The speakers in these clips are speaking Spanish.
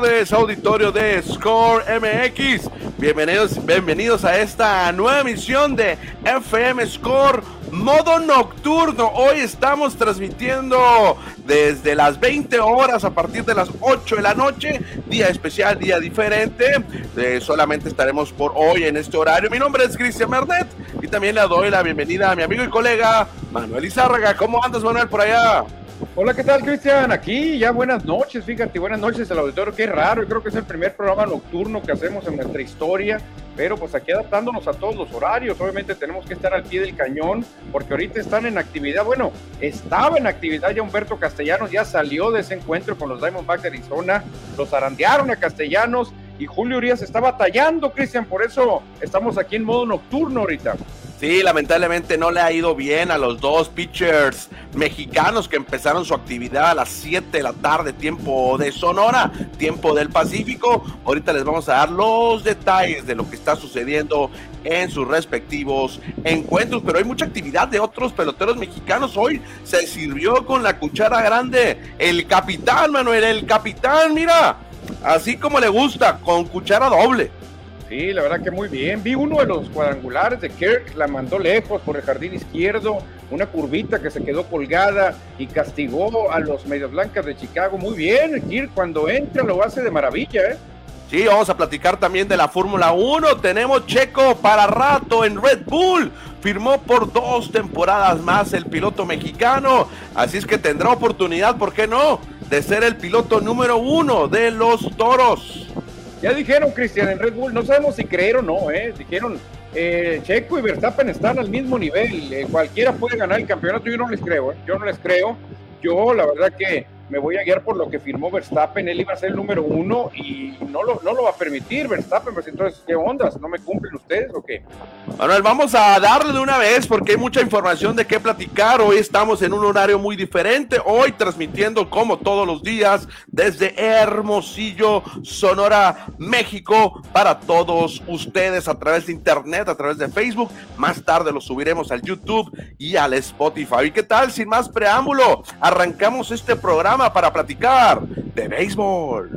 tardes, auditorio de Score MX. Bienvenidos, bienvenidos a esta nueva emisión de FM Score modo nocturno. Hoy estamos transmitiendo desde las 20 horas a partir de las 8 de la noche. Día especial, día diferente. Eh, solamente estaremos por hoy en este horario. Mi nombre es Cristian Mernet y también le doy la bienvenida a mi amigo y colega Manuel Izárraga. ¿Cómo andas, Manuel, por allá? Hola, ¿qué tal, Cristian? Aquí ya buenas noches, fíjate, buenas noches al auditorio. Qué raro, yo creo que es el primer programa nocturno que hacemos en nuestra historia, pero pues aquí adaptándonos a todos los horarios. Obviamente tenemos que estar al pie del cañón, porque ahorita están en actividad. Bueno, estaba en actividad ya Humberto Castellanos, ya salió de ese encuentro con los Diamondbacks de Arizona, los arandearon a Castellanos y Julio Urias está batallando, Cristian, por eso estamos aquí en modo nocturno ahorita. Sí, lamentablemente no le ha ido bien a los dos pitchers mexicanos que empezaron su actividad a las 7 de la tarde, tiempo de Sonora, tiempo del Pacífico. Ahorita les vamos a dar los detalles de lo que está sucediendo en sus respectivos encuentros, pero hay mucha actividad de otros peloteros mexicanos. Hoy se sirvió con la cuchara grande el capitán, Manuel, el capitán, mira, así como le gusta, con cuchara doble. Sí, la verdad que muy bien. Vi uno de los cuadrangulares de Kirk, la mandó lejos por el jardín izquierdo, una curvita que se quedó colgada y castigó a los Medias Blancas de Chicago. Muy bien, Kirk cuando entra lo hace de maravilla, ¿eh? Sí, vamos a platicar también de la Fórmula 1. Tenemos Checo para rato en Red Bull. Firmó por dos temporadas más el piloto mexicano. Así es que tendrá oportunidad, ¿por qué no? De ser el piloto número uno de los toros. Ya dijeron, Cristian, en Red Bull, no sabemos si creer o no, ¿eh? Dijeron, eh, Checo y Verstappen están al mismo nivel, eh, cualquiera puede ganar el campeonato, yo no les creo, ¿eh? yo no les creo. Yo, la verdad que me voy a guiar por lo que firmó Verstappen, él iba a ser el número uno y no lo, no lo va a permitir Verstappen, pues entonces, ¿qué ondas? ¿No me cumplen ustedes o qué? Manuel, vamos a darle de una vez porque hay mucha información de qué platicar, hoy estamos en un horario muy diferente, hoy transmitiendo como todos los días desde Hermosillo, Sonora, México, para todos ustedes a través de internet, a través de Facebook, más tarde lo subiremos al YouTube y al Spotify. ¿Y qué tal? Sin más preámbulo, arrancamos este programa para platicar de béisbol.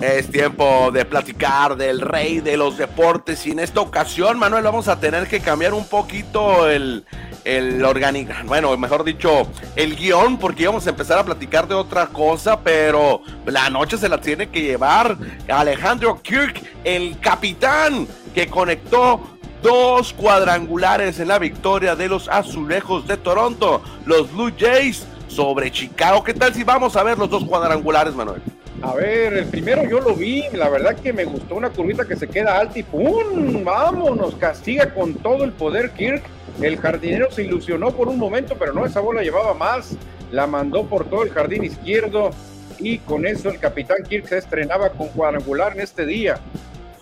Es tiempo de platicar del rey de los deportes y en esta ocasión, Manuel, vamos a tener que cambiar un poquito el, el organigrama, bueno, mejor dicho, el guion, porque íbamos a empezar a platicar de otra cosa, pero la noche se la tiene que llevar Alejandro Kirk, el capitán que conectó dos cuadrangulares en la victoria de los azulejos de Toronto, los Blue Jays sobre Chicago. ¿Qué tal si vamos a ver los dos cuadrangulares, Manuel? A ver, el primero yo lo vi, la verdad que me gustó una curvita que se queda alta y ¡pum! Vámonos, castiga con todo el poder Kirk. El jardinero se ilusionó por un momento, pero no, esa bola llevaba más. La mandó por todo el jardín izquierdo y con eso el capitán Kirk se estrenaba con cuadrangular en este día.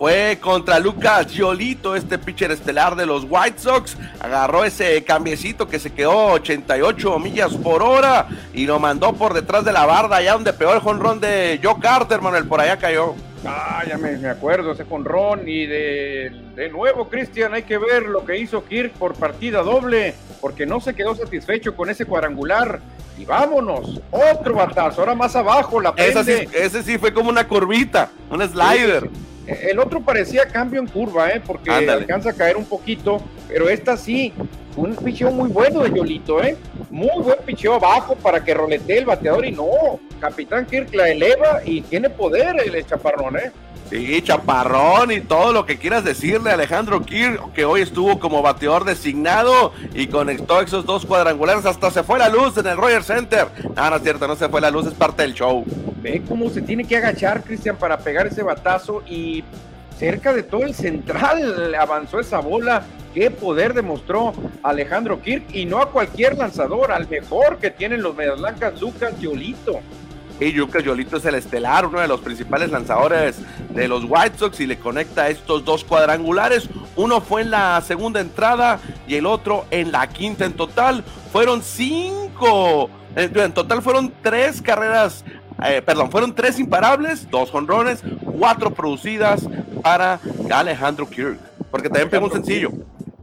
Fue contra Lucas Giolito, este pitcher estelar de los White Sox. Agarró ese cambiecito que se quedó 88 millas por hora y lo mandó por detrás de la barda, allá donde pegó el jonrón de Joe Carter, Manuel, por allá cayó. Ah, ya me, acuerdo, ese jonrón. Y de, de nuevo, Cristian, hay que ver lo que hizo Kirk por partida doble, porque no se quedó satisfecho con ese cuadrangular. Y vámonos, otro batazo, ahora más abajo la prende. Ese sí, fue como una curvita, un slider. El otro parecía cambio en curva, ¿eh? porque alcanza a caer un poquito, pero esta sí, un picheo muy bueno de Yolito, ¿eh? Muy buen picheo abajo para que roletee el bateador y no, Capitán Kirk la eleva y tiene poder el chaparrón, ¿eh? Sí, chaparrón y todo lo que quieras decirle a Alejandro Kirk, que hoy estuvo como bateador designado y conectó esos dos cuadrangulares. Hasta se fue la luz en el Royal Center. Ah, no es cierto, no se fue la luz, es parte del show. Ve cómo se tiene que agachar, Cristian, para pegar ese batazo y cerca de todo el central avanzó esa bola. Qué poder demostró Alejandro Kirk y no a cualquier lanzador, al mejor que tienen los Medias Blancas, Lucas Yolito. Y Lucas Yolito es el estelar, uno de los principales lanzadores de los White Sox y le conecta estos dos cuadrangulares. Uno fue en la segunda entrada y el otro en la quinta. En total fueron cinco. En total fueron tres carreras eh, perdón, fueron tres imparables, dos jonrones, cuatro producidas para Alejandro Kirk, porque también pegó un sencillo.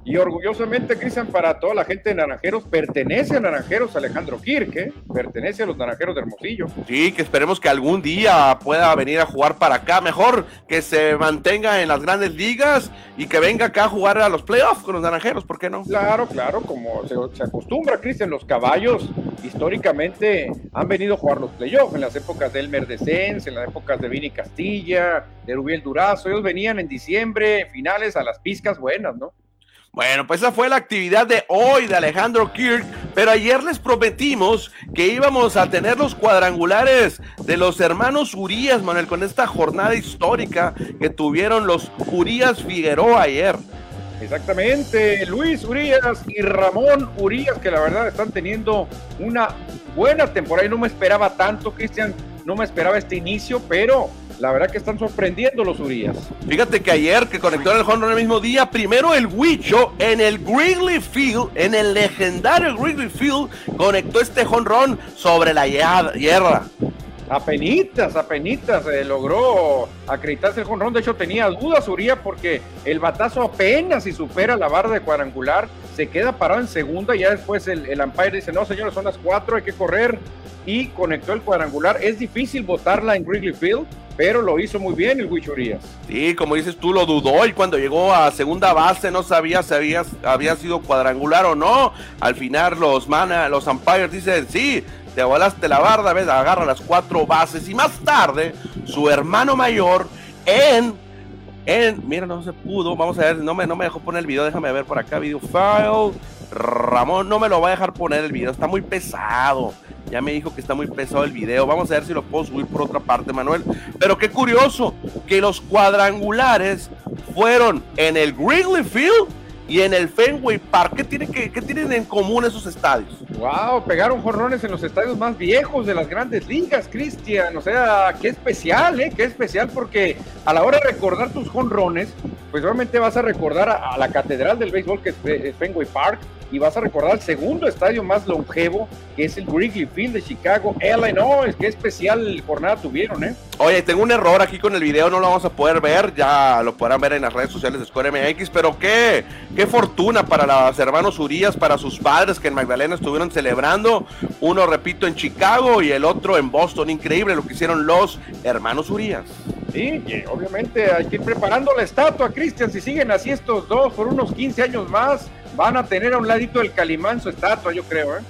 Y orgullosamente, Cristian, para toda la gente de Naranjeros, pertenece a Naranjeros Alejandro Kirk, ¿eh? pertenece a los Naranjeros de Hermosillo. Sí, que esperemos que algún día pueda venir a jugar para acá. Mejor que se mantenga en las grandes ligas y que venga acá a jugar a los playoffs con los Naranjeros, ¿por qué no? Claro, claro, como se, acostumbra, Cristian, los caballos históricamente han venido a jugar los playoffs en las épocas de Elmer Descens, en las épocas de Vini Castilla, de Rubiel Durazo. Ellos venían en diciembre, finales, a las pizcas buenas, ¿no? Bueno, pues esa fue la actividad de hoy de Alejandro Kirk, pero ayer les prometimos que íbamos a tener los cuadrangulares de los hermanos Urias, Manuel, con esta jornada histórica que tuvieron los Urias Figueroa ayer. Exactamente, Luis Urias y Ramón Urias, que la verdad están teniendo una buena temporada y no me esperaba tanto, Cristian, no me esperaba este inicio, pero la verdad que están sorprendiendo los Urias. Fíjate que ayer que conectó el en el mismo día, primero el Huicho en el Wrigley Field, en el legendario Wrigley Field, conectó este jonrón sobre la hierra. Apenitas, apenitas eh, logró acreditarse el jonrón. De hecho, tenía dudas Urias porque el batazo apenas si supera la barra de cuadrangular, se queda parado en segunda y ya después el, el umpire dice, no señores, son las cuatro, hay que correr y conectó el cuadrangular. Es difícil botarla en Wrigley Field pero lo hizo muy bien el Huichurías. Sí, como dices tú, lo dudó y cuando llegó a segunda base no sabía si había, había sido cuadrangular o no. Al final los mana, los umpires dicen, sí, te volaste la barda, ves, agarra las cuatro bases y más tarde su hermano mayor en en, mira, no se pudo, vamos a ver, no me, no me dejó poner el video, déjame ver por acá, video file, Ramón no me lo va a dejar poner el video, está muy pesado. Ya me dijo que está muy pesado el video. Vamos a ver si lo puedo subir por otra parte, Manuel. Pero qué curioso que los cuadrangulares fueron en el Wrigley Field y en el Fenway Park. ¿Qué, tiene que, tienen en común esos estadios? Wow, pegaron jorrones en los estadios más viejos de las grandes ligas, Cristian. O sea, qué especial, ¿eh? Qué especial porque a la hora de recordar tus jonrones, pues realmente vas a recordar a, la catedral del béisbol que es Fenway Park y vas a recordar el segundo estadio más longevo, que es el Wrigley Field de Chicago. Illinois, qué especial jornada tuvieron, ¿eh? Oye, tengo un error aquí con el video, no lo vamos a poder ver, ya lo podrán ver en las redes sociales de Score MX, pero qué, qué fortuna para los hermanos Urias, para sus padres que en Magdalena estuvieron celebrando, uno, repito, en Chicago y el otro en Boston, increíble lo que hicieron los hermanos Urias. Sí, obviamente hay que ir preparando la estatua, Cristian, si siguen así estos dos por unos 15 años más, van a tener a un ladito del Calimán su estatua, yo creo, ¿eh?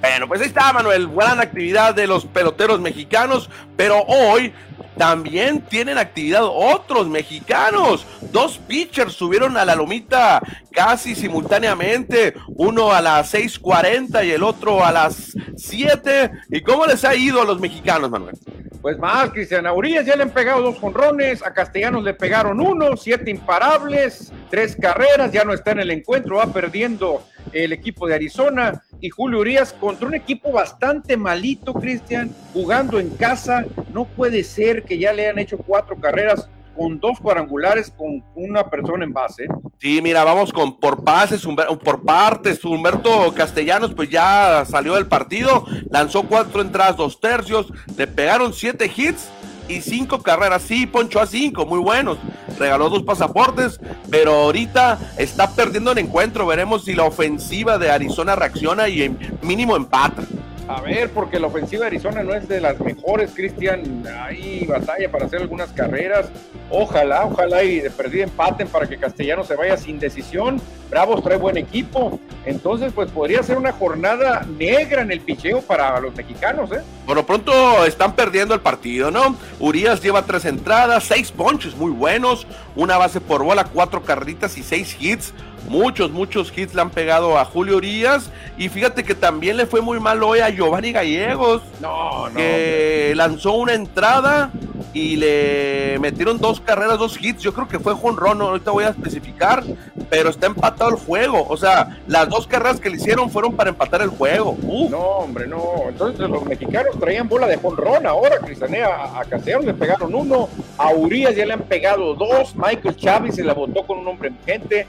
Bueno, pues ahí está, Manuel. Buena actividad de los peloteros mexicanos, pero hoy también tienen actividad otros mexicanos. Dos pitchers subieron a la lomita casi simultáneamente, uno a las 6:40 y el otro a las 7. ¿Y cómo les ha ido a los mexicanos, Manuel? Pues más, Cristian, a ya le han pegado dos jonrones, a Castellanos le pegaron uno, siete imparables, tres carreras, ya no está en el encuentro, va perdiendo el equipo de Arizona y Julio Urias contra un equipo bastante malito, Cristian, jugando en casa. No puede ser que ya le hayan hecho cuatro carreras con dos cuadrangulares con una persona en base. Sí, mira, vamos con por pases, por partes. Humberto Castellanos, pues ya salió del partido, lanzó cuatro entradas, dos tercios, le pegaron siete hits y cinco carreras. Sí, poncho a cinco, muy buenos. Regaló dos pasaportes, pero ahorita está perdiendo el encuentro. Veremos si la ofensiva de Arizona reacciona y mínimo empata. A ver, porque la ofensiva de Arizona no es de las mejores, Cristian. Hay batalla para hacer algunas carreras. Ojalá, ojalá y de perdida empaten para que Castellano se vaya sin decisión. Bravos trae buen equipo. Entonces, pues podría ser una jornada negra en el picheo para los mexicanos, ¿eh? Lo pronto están perdiendo el partido, ¿no? Urias lleva tres entradas, seis ponches muy buenos, una base por bola, cuatro carritas y seis hits. Muchos, muchos hits le han pegado a Julio Urias. Y fíjate que también le fue muy mal hoy a Giovanni Gallegos. No, no. Que lanzó una entrada y le metieron dos carreras, dos hits. Yo creo que fue Ron, ahorita voy a especificar, pero está empatado el juego. O sea, las dos carreras que le hicieron fueron para empatar el juego. No, hombre, no. Entonces los mexicanos traían bola de Ron ahora, Cristanea. A, a le pegaron uno, a Urias ya le han pegado dos, Michael Chávez se la votó con un hombre gente,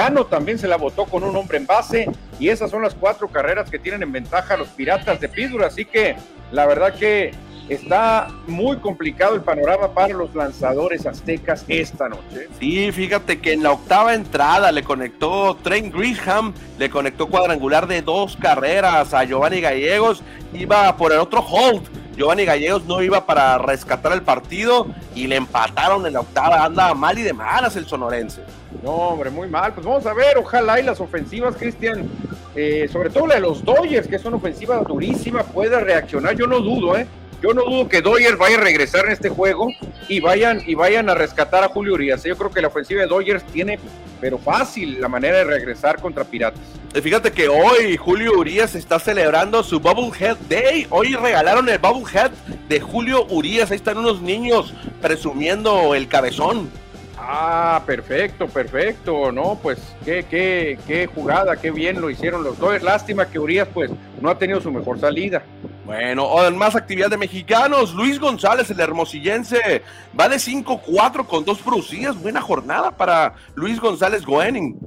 Marcano también se la votó con un hombre en base, y esas son las cuatro carreras que tienen en ventaja los Piratas de Pittsburgh. Así que la verdad que está muy complicado el panorama para los lanzadores aztecas esta noche. Sí, fíjate que en la octava entrada le conectó Trent Grisham, le conectó cuadrangular de dos carreras a Giovanni Gallegos, iba por el otro hold. Giovanni Gallegos no iba para rescatar el partido y le empataron en la octava. Anda mal y de malas el sonorense. No, hombre, muy mal. Pues vamos a ver, ojalá y las ofensivas, Cristian, eh, sobre todo la de los Dodgers, que es una ofensiva durísima, pueda reaccionar. Yo no dudo, ¿eh? Yo no dudo que Dodgers vaya a regresar en este juego y vayan, y vayan a rescatar a Julio Urias. Yo creo que la ofensiva de Dodgers tiene, pero fácil, la manera de regresar contra Piratas. Fíjate que hoy Julio Urias está celebrando su Bubblehead Day. Hoy regalaron el Bubblehead de Julio Urias. Ahí están unos niños presumiendo el cabezón. Ah, perfecto, perfecto, ¿no? Pues qué, qué, qué jugada, qué bien lo hicieron los dos. Lástima que Urias pues no ha tenido su mejor salida. Bueno, en más actividad de mexicanos, Luis González, el hermosillense, va de 5-4 con dos producidas. Buena jornada para Luis González Goening.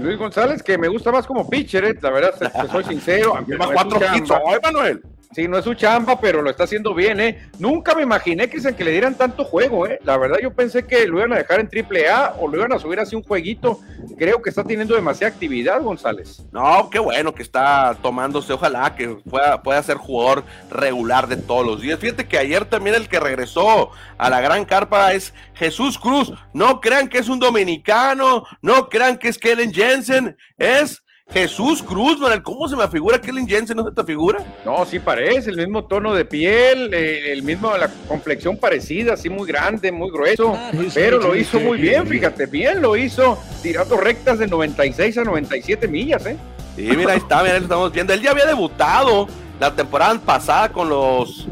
Luis González, que me gusta más como pitcher, ¿eh? la verdad, soy sincero. Más cuatro hits Manuel. Sí, no es su chamba, pero lo está haciendo bien, ¿eh? Nunca me imaginé, que que le dieran tanto juego, ¿eh? La verdad, yo pensé que lo iban a dejar en triple A o lo iban a subir así un jueguito. Creo que está teniendo demasiada actividad, González. No, qué bueno que está tomándose. Ojalá que pueda, pueda ser jugador regular de todos los días. Fíjate que ayer también el que regresó a la gran carpa es Jesús Cruz. No crean que es un dominicano, no crean que es Kellen Jensen, es Jesús Cruz, ¿cómo se me figura Kellen Jensen? ¿No se te figura? No, sí parece, el mismo tono de piel, eh, el mismo, la complexión parecida, así muy grande, muy grueso, ah, pero lo hizo muy bien, fíjate, bien lo hizo, tirando rectas de 96 a 97 millas, ¿eh? Sí, mira, ahí está, mira, lo estamos viendo. Él ya había debutado la temporada pasada con los.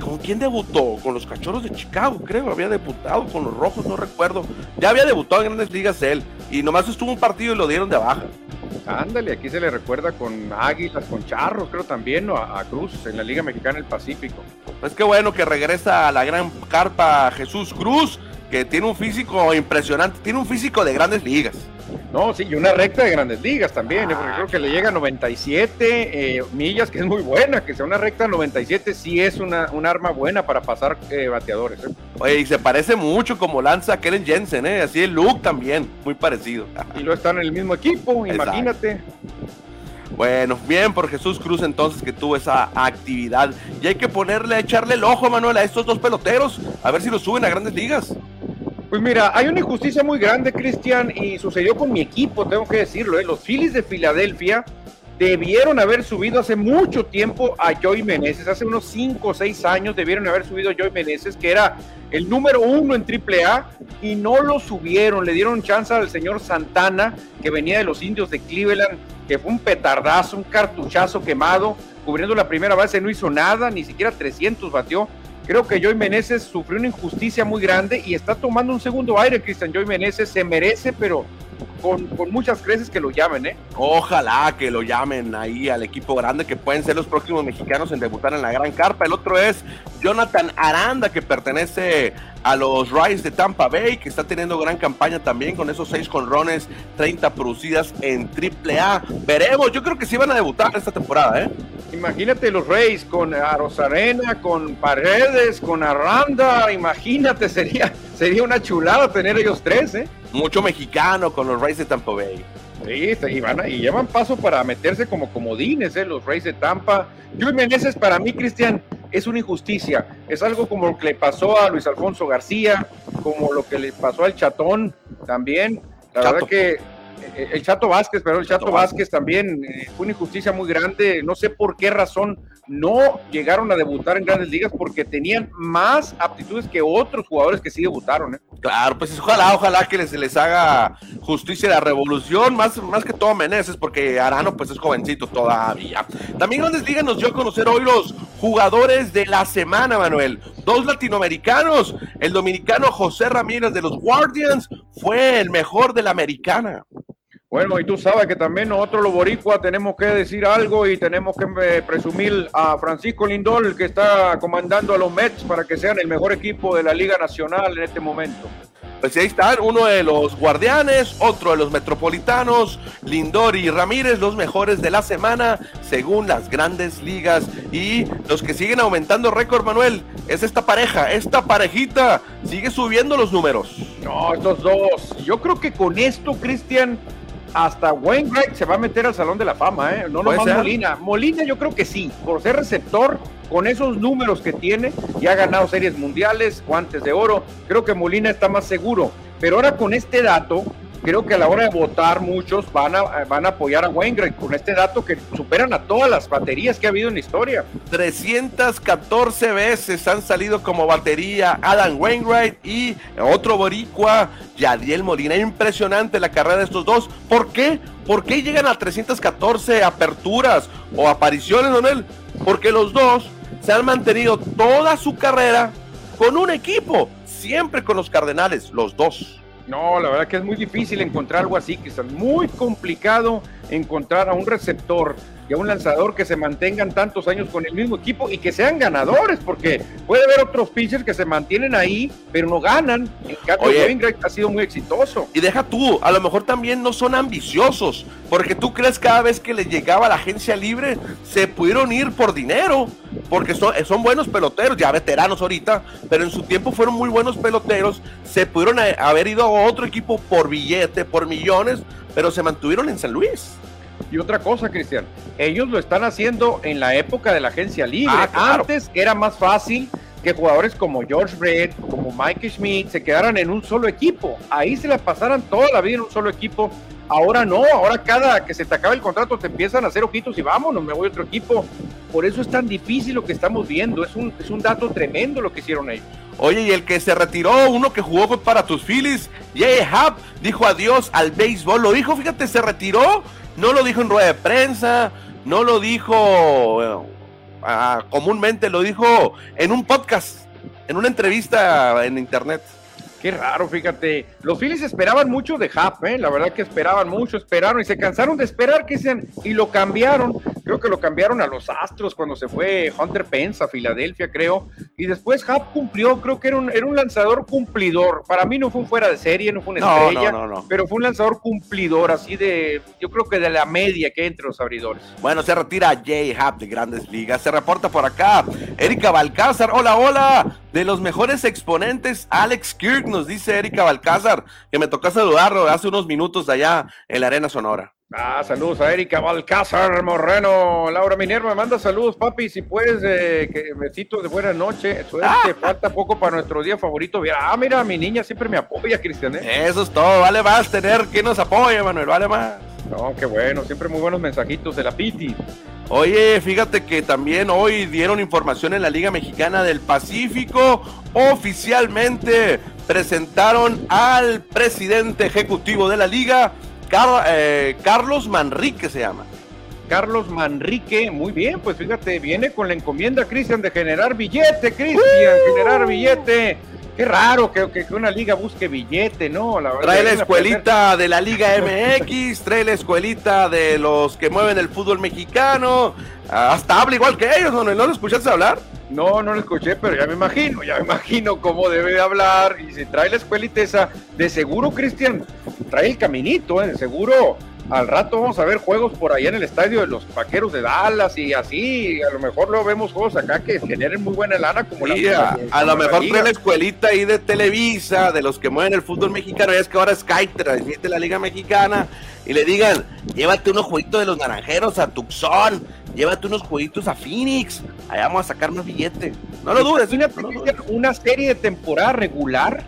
¿Con quién debutó? Con los cachorros de Chicago, creo. Había debutado con los rojos, no recuerdo. Ya había debutado en grandes ligas él. Y nomás estuvo un partido y lo dieron de baja. Ándale, aquí se le recuerda con Águilas, con Charros, creo también, ¿no? a, Cruz en la Liga Mexicana del Pacífico. Pues qué bueno que regresa a la gran carpa Jesús Cruz, que tiene un físico impresionante, tiene un físico de grandes ligas. No, sí, y una recta de grandes ligas también, ¿eh? porque creo que le llega a 97 eh, millas, que es muy buena, que sea una recta 97, sí es una, un arma buena para pasar eh, bateadores. Oye, y se parece mucho como lanza Kellen Jensen, ¿eh? así el look también, muy parecido. Y lo están en el mismo equipo, imagínate. Bueno, bien por Jesús Cruz entonces que tuvo esa actividad. Y hay que ponerle, echarle el ojo, Manuel, a estos dos peloteros, a ver si los suben a grandes ligas. Pues mira, hay una injusticia muy grande, Cristian, y sucedió con mi equipo, tengo que decirlo. ¿eh? Los Phillies de Filadelfia debieron haber subido hace mucho tiempo a Joy Meneses, hace unos 5 o 6 años debieron haber subido a Joy Meneses, que era el número uno en AAA, y no lo subieron. Le dieron chance al señor Santana, que venía de los indios de Cleveland, que fue un petardazo, un cartuchazo quemado, cubriendo la primera base, no hizo nada, ni siquiera 300 batió Creo que Joy Meneses sufrió una injusticia muy grande y está tomando un segundo aire, Cristian. Joy Meneses se merece, pero con, muchas creces que lo llamen, ¿eh? Ojalá que lo llamen ahí al equipo grande, que pueden ser los próximos mexicanos en debutar en la gran carpa. El otro es Jonathan Aranda, que pertenece a los Rays de Tampa Bay, que está teniendo gran campaña también con esos seis conrones, 30 producidas en AAA. Veremos, yo creo que sí van a debutar esta temporada, ¿eh? Imagínate los Rays con Arena, con Paredes, con Aranda, imagínate, sería, sería una chulada tener ellos tres, ¿eh? Mucho mexicano con los Rays de Tampa Bay. Sí, y, van y llevan paso para meterse como comodines, ¿eh? los Rays de Tampa. Luis Meneses, para mí, Cristian, es una injusticia. Es algo como lo que le pasó a Luis Alfonso García, como lo que le pasó al Chatón también. La verdad que eh, el Chato Vázquez, pero el Chato, Vázquez, también eh, fue una injusticia muy grande. No sé por qué razón no llegaron a debutar en grandes ligas porque tenían más aptitudes que otros jugadores que sí debutaron. ¿eh? Claro, pues ojalá, ojalá que les, les haga justicia la revolución, más, más que todo Meneses, porque Arano pues es jovencito todavía. También grandes ligas nos dio a conocer hoy los jugadores de la semana, Manuel. Dos latinoamericanos, el dominicano José Ramírez de los Guardians fue el mejor de la americana. Bueno, y tú sabes que también nosotros los boricuas tenemos que decir algo y tenemos que eh, presumir a Francisco Lindol que está comandando a los Mets para que sean el mejor equipo de la Liga Nacional en este momento. Pues ahí están, uno de los guardianes, otro de los metropolitanos, Lindor y Ramírez, los mejores de la semana, según las grandes ligas. Y los que siguen aumentando récord, Manuel, es esta pareja, esta parejita, sigue subiendo los números. No, estos dos. Yo creo que con esto, Cristian, hasta Wainwright se va a meter al Salón de la Fama, ¿eh? No nomás Molina. Molina yo creo que sí, por ser receptor, con esos números que tiene, y ha ganado series mundiales, guantes de oro, creo que Molina está más seguro. Pero ahora con este dato, creo que a la hora de votar muchos van a, van a apoyar a Wainwright con este dato que superan a todas las baterías que ha habido en la historia. 314 veces han salido como batería Adam Wainwright y otro boricua, Yadiel Molina. Impresionante la carrera de estos dos. ¿Por qué? ¿Por qué llegan a 314 aperturas o apariciones, Donel? Porque los dos se han mantenido toda su carrera con un equipo, siempre con los Cardenales, los dos. No, la verdad que es muy difícil encontrar algo así, que es muy complicado encontrar a un receptor y a un lanzador que se mantengan tantos años con el mismo equipo y que sean ganadores, porque puede haber otros pitchers que se mantienen ahí, pero no ganan. En cambio, ha sido muy exitoso. Y deja tú, a lo mejor también no son ambiciosos, porque tú crees cada vez que les llegaba la agencia libre, se pudieron ir por dinero, porque son, son buenos peloteros, ya veteranos ahorita, pero en su tiempo fueron muy buenos peloteros, se pudieron haber ido a otro equipo por billete, por millones, pero se mantuvieron en San Luis. Y otra cosa, Cristian, ellos lo están haciendo en la época de la agencia libre. Ah, Antes era más fácil que jugadores como George Brett, como Mike Schmidt, se quedaran en un solo equipo. Ahí se la pasaran toda la vida en un solo equipo. Ahora no, ahora cada que se te acaba el contrato te empiezan a hacer ojitos y vámonos, me voy a otro equipo. Por eso es tan difícil lo que estamos viendo. Es un, es un dato tremendo lo que hicieron ellos. Oye, y el que se retiró, uno que jugó para tus Phillies, Jay Hub, dijo adiós al béisbol. Lo dijo, fíjate, se retiró no lo dijo en rueda de prensa, no lo dijo ah, comúnmente, lo dijo en un podcast, en una entrevista en internet. Qué raro, fíjate. Los Phillies esperaban mucho de Hap, ¿eh? la verdad que esperaban mucho, esperaron y se cansaron de esperar, que y lo cambiaron. Creo que lo cambiaron a los Astros cuando se fue Hunter Pence a Filadelfia, creo. Y después Hap cumplió, creo que era un, era un lanzador cumplidor. Para mí no fue un fuera de serie, no fue una estrella, pero fue un lanzador cumplidor, así de, yo creo que de la media que hay entre los abridores. Bueno, se retira Jay Hap de Grandes Ligas. Se reporta por acá Erika Balcázar. Hola, hola. De los mejores exponentes, Alex Kirk nos dice Erika Balcázar, que me tocó saludarlo hace unos minutos allá en la Arena Sonora. Ah, saludos a Erika Balcázar Moreno. Laura Minerva, manda saludos, papi. Si puedes, eh, que besitos de buena noche. Suerte, ah. falta poco para nuestro día favorito. Ah, mira, mi niña siempre me apoya, Cristian. ¿eh? Eso es todo. Vale más tener que nos apoye, Manuel. Vale más. No, qué bueno. Siempre muy buenos mensajitos de la Piti. Oye, fíjate que también hoy dieron información en la Liga Mexicana del Pacífico. Oficialmente presentaron al presidente ejecutivo de la liga, eh, Carlos Manrique se llama. Carlos Manrique, muy bien, pues fíjate, viene con la encomienda, Cristian, de generar billete, Cristian, generar billete. Qué raro que, que, una liga busque billete, ¿no? La trae la escuelita de la Liga MX, trae la escuelita de los que mueven el fútbol mexicano, hasta habla igual que ellos, ¿no? ¿No lo escuchaste hablar? No, no lo escuché, pero ya me imagino, ya me imagino cómo debe de hablar. Y si trae la escuelita esa, de seguro, Cristian, trae el caminito, ¿eh? de seguro al rato vamos a ver juegos por allá en el estadio de los vaqueros de Dallas y así. A lo mejor lo vemos juegos acá que generen muy buena lana, como la. A, lo mejor trae la escuelita ahí de Televisa, de los que mueven el fútbol mexicano. Ya es que ahora Sky transmite la Liga Mexicana y le digan: llévate unos jueguitos de los naranjeros a Tucson, llévate unos jueguitos a Phoenix. Allá vamos a sacar más billete. No lo dudes. Una serie de temporada regular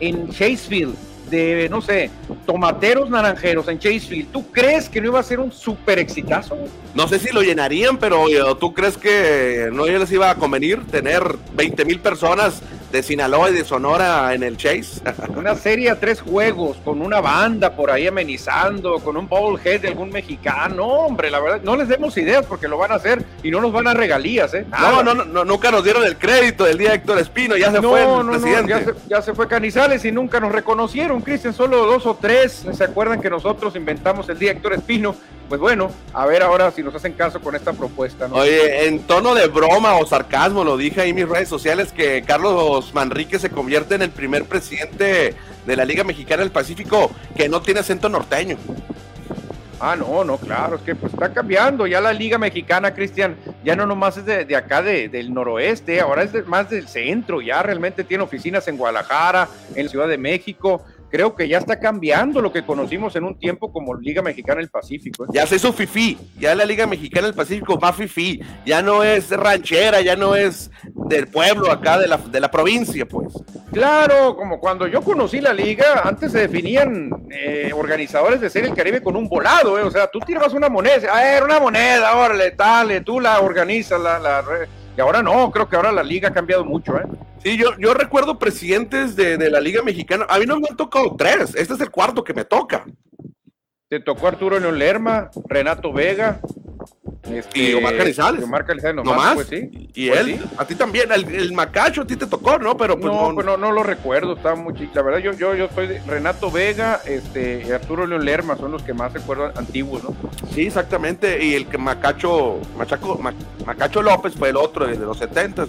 en Chasefield de, no sé, tomateros naranjeros en Chasefield, ¿tú crees que no iba a ser un súper exitazo? No sé si lo llenarían, pero ¿tú crees que no les iba a convenir tener 20 mil personas de Sinaloa y de Sonora en el Chase. Una serie a tres juegos, con una banda por ahí amenizando, con un head de algún mexicano. hombre, la verdad, no les demos ideas porque lo van a hacer y no nos van a regalías, ¿eh? No, no, no, nunca nos dieron el crédito del día de Héctor Espino, ya se fue el presidente. ya, se, ya, se, fue Canizales y nunca nos reconocieron, Cristian, solo dos o tres se acuerdan que nosotros inventamos el día Héctor Espino pues bueno, a ver ahora si nos hacen caso con esta propuesta. ¿no? Oye, en tono de broma o sarcasmo, lo dije ahí en mis redes sociales, que Carlos Manrique se convierte en el primer presidente de la Liga Mexicana del Pacífico que no tiene acento norteño. Ah, no, no, claro, es que pues está cambiando. Ya la Liga Mexicana, Cristian, ya no nomás es de, acá del noroeste, ahora es más del centro. Ya realmente tiene oficinas en Guadalajara, en Ciudad de México creo que ya está cambiando lo que conocimos en un tiempo como Liga Mexicana del Pacífico. ¿eh? Ya se hizo FIFI, ya la Liga Mexicana del Pacífico va FIFI, ya no es ranchera, ya no es del pueblo acá de la, de la provincia, pues. Claro, como cuando yo conocí la liga, antes se definían eh, organizadores de Serie el Caribe con un volado, eh. o sea, tú tirabas una moneda, a ver, una moneda, órale, tal, tú la organizas, la, la y ahora no, creo que ahora la liga ha cambiado mucho, ¿eh? Sí, yo, yo recuerdo presidentes de, de la Liga Mexicana. A mí no me han tocado tres. Este es el cuarto que me toca. Te tocó Arturo León Lerma, Renato Vega, este, y Omar Canizales. Y Omar Canizales nomás, Pues, sí. Y pues él, a ti también, el, Macacho a ti te tocó, ¿no? Pero pues, no, pues no, no, lo recuerdo, estaba muy chico. La verdad, yo, yo, yo soy de Renato Vega este, Arturo León Lerma, son los que más recuerdo antiguos, ¿no? Sí, exactamente. Y el que Macacho, Machaco, Macacho López fue el otro de los 70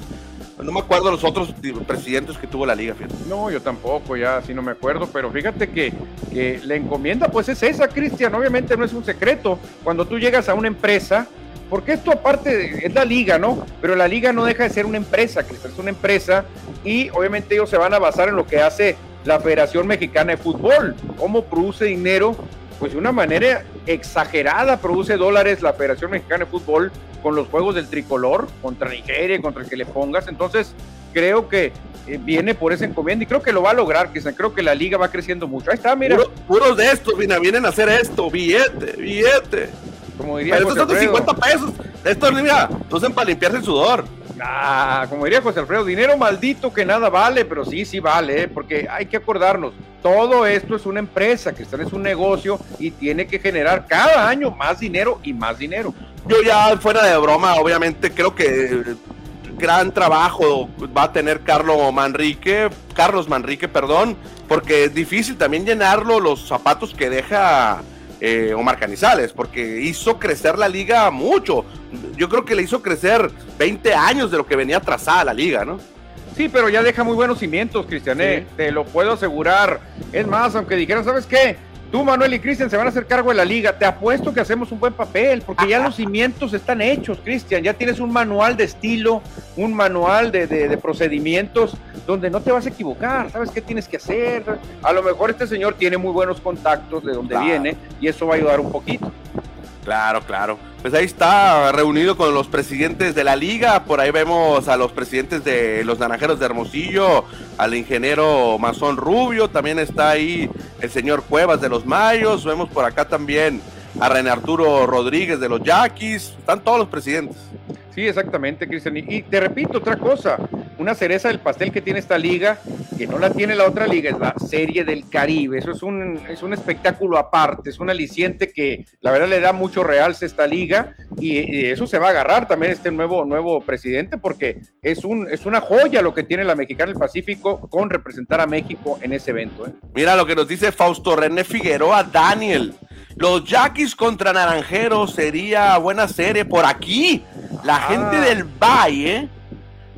no me acuerdo los otros presidentes que tuvo la liga, fíjate. No, yo tampoco, ya sí no me acuerdo, pero fíjate que, que la encomienda pues es esa, Cristian, obviamente no es un secreto. Cuando tú llegas a una empresa, porque esto aparte es la liga, ¿no? Pero la liga no deja de ser una empresa, Cristian, es una empresa y obviamente ellos se van a basar en lo que hace la Federación Mexicana de Fútbol, cómo produce dinero, pues de una manera exagerada produce dólares la Federación Mexicana de Fútbol con los juegos del tricolor contra Nigeria, contra el que le pongas. Entonces, creo que eh, viene por esa encomienda y creo que lo va a lograr, Cristian. Creo que la liga va creciendo mucho. Ahí está, mira. puros de estos, vienen a hacer esto, billete, billete. Como diría Pero estos 50 pesos. Estos, mira, entonces para limpiarse el sudor. Ah, como diría José Alfredo, dinero maldito que nada vale, pero sí, sí vale, ¿eh? porque hay que acordarnos, todo esto es una empresa, que es un negocio y tiene que generar cada año más dinero y más dinero. Yo ya fuera de broma, obviamente creo que gran trabajo va a tener Carlos Manrique, Carlos Manrique, perdón, porque es difícil también llenarlo los zapatos que deja eh, Omar Canizales, porque hizo crecer la liga mucho. Yo creo que le hizo crecer 20 años de lo que venía trazada la liga, ¿no? Sí, pero ya deja muy buenos cimientos, Cristian, ¿eh? te lo puedo asegurar. Es más, aunque dijeran, ¿sabes qué? Tú, Manuel y Cristian se van a hacer cargo de la liga. Te apuesto que hacemos un buen papel, porque ya los cimientos están hechos, Cristian. Ya tienes un manual de estilo, un manual de, procedimientos donde no te vas a equivocar. ¿Sabes qué tienes que hacer? A lo mejor este señor tiene muy buenos contactos de donde viene y eso va a ayudar un poquito. Claro, claro. Pues ahí está reunido con los presidentes de la liga. Por ahí vemos a los presidentes de los Naranjeros de Hermosillo, al ingeniero Mazón Rubio. También está ahí el señor Cuevas de los Mayos. Vemos por acá también a René Arturo Rodríguez de los Yaquis. Están todos los presidentes. Sí, exactamente, Cristian. Y, te repito otra cosa, una cereza del pastel que tiene esta liga, que no la tiene la otra liga, es la Serie del Caribe. Eso es un, es un espectáculo aparte, es un aliciente que la verdad le da mucho realce a esta liga y, eso se va a agarrar también este nuevo, nuevo presidente porque es, un, es una joya lo que tiene la Mexicana del Pacífico con representar a México en ese evento. ¿eh? Mira lo que nos dice Fausto René Figueroa, Daniel. Los Yaquis contra Naranjeros sería buena serie por aquí. La ah. gente del Valle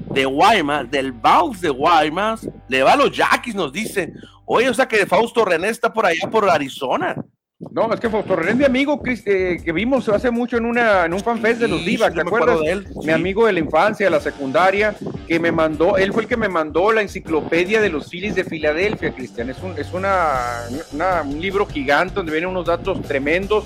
de Guaymas, del Baus de Guaymas, le va a los Yaquis, nos dice. Oye, o sea que Fausto René está por allá por Arizona. No, es que Fausto René mi amigo eh, que vimos hace mucho en, una, en un fanfest de los Divas, ¿te acuerdas? De él. Mi amigo de la infancia, de la secundaria, que me mandó, él fue el que me mandó la enciclopedia de los Phillies de Filadelfia, Cristian. Es, un, es una, un libro gigante donde vienen unos datos tremendos.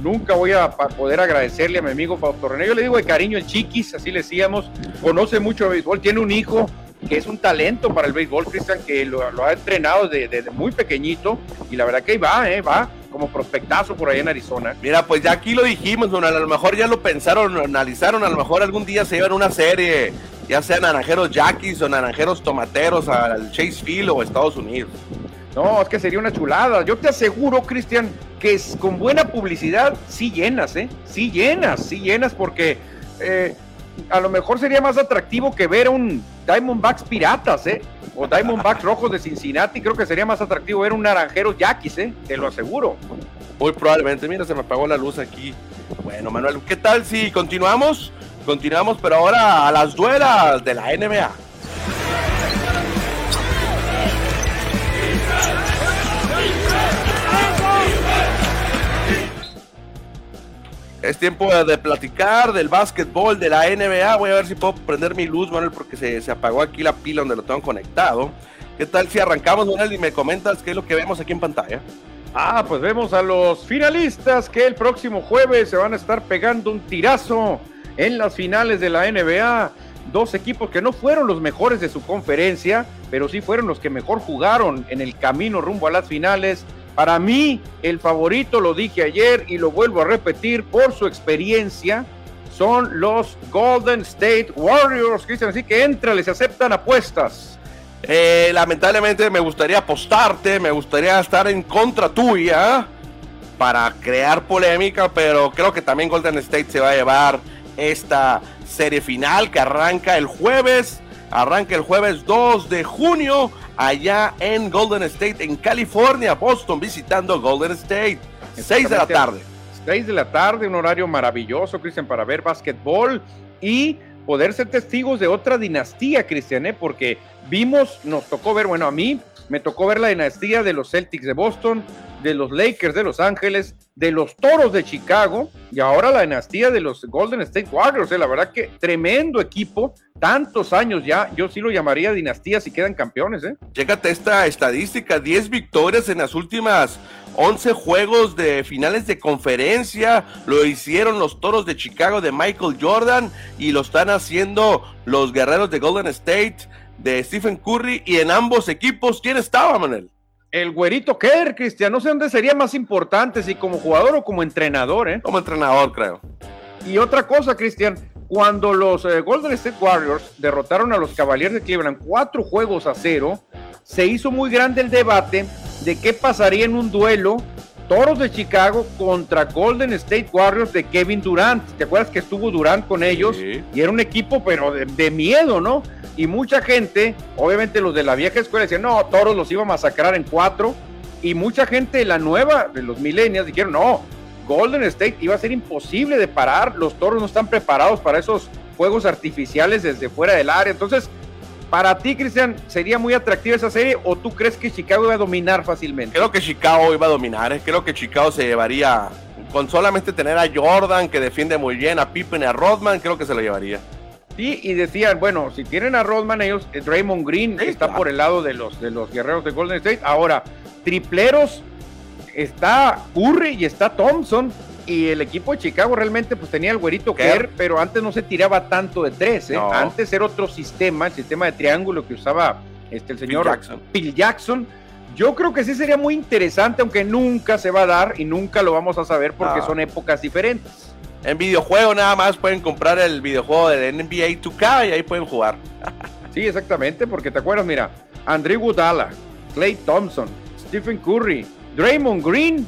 Nunca voy a poder agradecerle a mi amigo Fausto René. Yo le digo de cariño el Chiquis, así le decíamos. Conoce mucho de béisbol, tiene un hijo que es un talento para el béisbol, Cristian, que lo, ha entrenado desde, muy pequeñito y la verdad que ahí va, ¿eh? va como prospectazo por ahí en Arizona. Mira, pues ya aquí lo dijimos, a lo mejor ya lo pensaron, analizaron, a lo mejor algún día se llevan una serie, ya sea Naranjeros Jackies o Naranjeros Tomateros al Chase Field o Estados Unidos. No, es que sería una chulada. Yo te aseguro, Cristian, que con buena publicidad sí llenas, ¿eh? Sí llenas, sí llenas, porque eh, a lo mejor sería más atractivo que ver un Diamondbacks Piratas, ¿eh? O Diamondbacks Rojos de Cincinnati. Creo que sería más atractivo ver un Naranjeros Yaquis, ¿eh? Te lo aseguro. Muy probablemente. Mira, se me apagó la luz aquí. Bueno, Manuel, ¿qué tal si continuamos? Continuamos, pero ahora a las duelas de la NBA. Es tiempo de platicar del básquetbol, de la NBA. Voy a ver si puedo prender mi luz, Manuel, porque se, se apagó aquí la pila donde lo tengo conectado. ¿Qué tal si arrancamos, Manuel, y me comentas qué es lo que vemos aquí en pantalla? Ah, pues vemos a los finalistas que el próximo jueves se van a estar pegando un tirazo en las finales de la NBA. Dos equipos que no fueron los mejores de su conferencia, pero sí fueron los que mejor jugaron en el camino rumbo a las finales. Para mí, el favorito, lo dije ayer y lo vuelvo a repetir por su experiencia, son los Golden State Warriors, Cristian. Así que entra, les aceptan apuestas. Eh, lamentablemente me gustaría apostarte, me gustaría estar en contra tuya para crear polémica, pero creo que también Golden State se va a llevar esta serie final que arranca el jueves, arranca el jueves 2 de junio allá en Golden State, en California, Boston, visitando Golden State. 6 de la tarde. 6 de la tarde, un horario maravilloso, Cristian, para ver básquetbol y poder ser testigos de otra dinastía, Cristian, ¿eh? porque vimos, nos tocó ver, bueno, a mí me tocó ver la dinastía de los Celtics de Boston, de los Lakers de Los Ángeles, de los Toros de Chicago y ahora la dinastía de los Golden State Warriors. La verdad que tremendo equipo, tantos años ya, yo sí lo llamaría dinastía si quedan campeones. ¿eh? Esta estadística, 10 victorias en las últimas 11 juegos de finales de conferencia, lo hicieron los Toros de Chicago de Michael Jordan y lo están haciendo los Guerreros de Golden State de Stephen Curry y en ambos equipos, ¿quién estaba, Manuel? El güerito Kerr, Cristian, no sé dónde sería más importante, si como jugador o como entrenador, ¿eh? Como entrenador, creo. Y otra cosa, Cristian, cuando los eh, Golden State Warriors derrotaron a los Cavaliers de Cleveland cuatro juegos a cero, se hizo muy grande el debate de qué pasaría en un duelo Toros de Chicago contra Golden State Warriors de Kevin Durant. ¿Te acuerdas que estuvo Durant con ellos? Y era un equipo, pero de, miedo, ¿no? Y mucha gente, obviamente los de la vieja escuela decían, no, Toros los iba a masacrar en cuatro. Y mucha gente de la nueva, de los millennials, dijeron, no, Golden State iba a ser imposible de parar. Los Toros no están preparados para esos juegos artificiales desde fuera del área. Entonces, para ti, Cristian, ¿sería muy atractiva esa serie o tú crees que Chicago iba a dominar fácilmente? Creo que Chicago iba a dominar. ¿eh? Creo que Chicago se llevaría, con solamente tener a Jordan, que defiende muy bien, a Pippen y a Rodman, creo que se lo llevaría. Sí, y decían, bueno, si tienen a Rodman, ellos, eh, Draymond Green está por el lado de los, de los guerreros de Golden State. Ahora, tripleros, está Curry y está Thompson y el equipo de Chicago realmente pues tenía el güerito Kerr, pero antes no se tiraba tanto de tres, ¿eh? antes era otro sistema, el sistema de triángulo que usaba este, el señor Phil Jackson. Yo creo que sí sería muy interesante, aunque nunca se va a dar y nunca lo vamos a saber porque son épocas diferentes. En videojuego nada más pueden comprar el videojuego del NBA 2K y ahí pueden jugar. sí, exactamente, porque te acuerdas, mira, Andrew Woodala, Clay Thompson, Stephen Curry, Draymond Green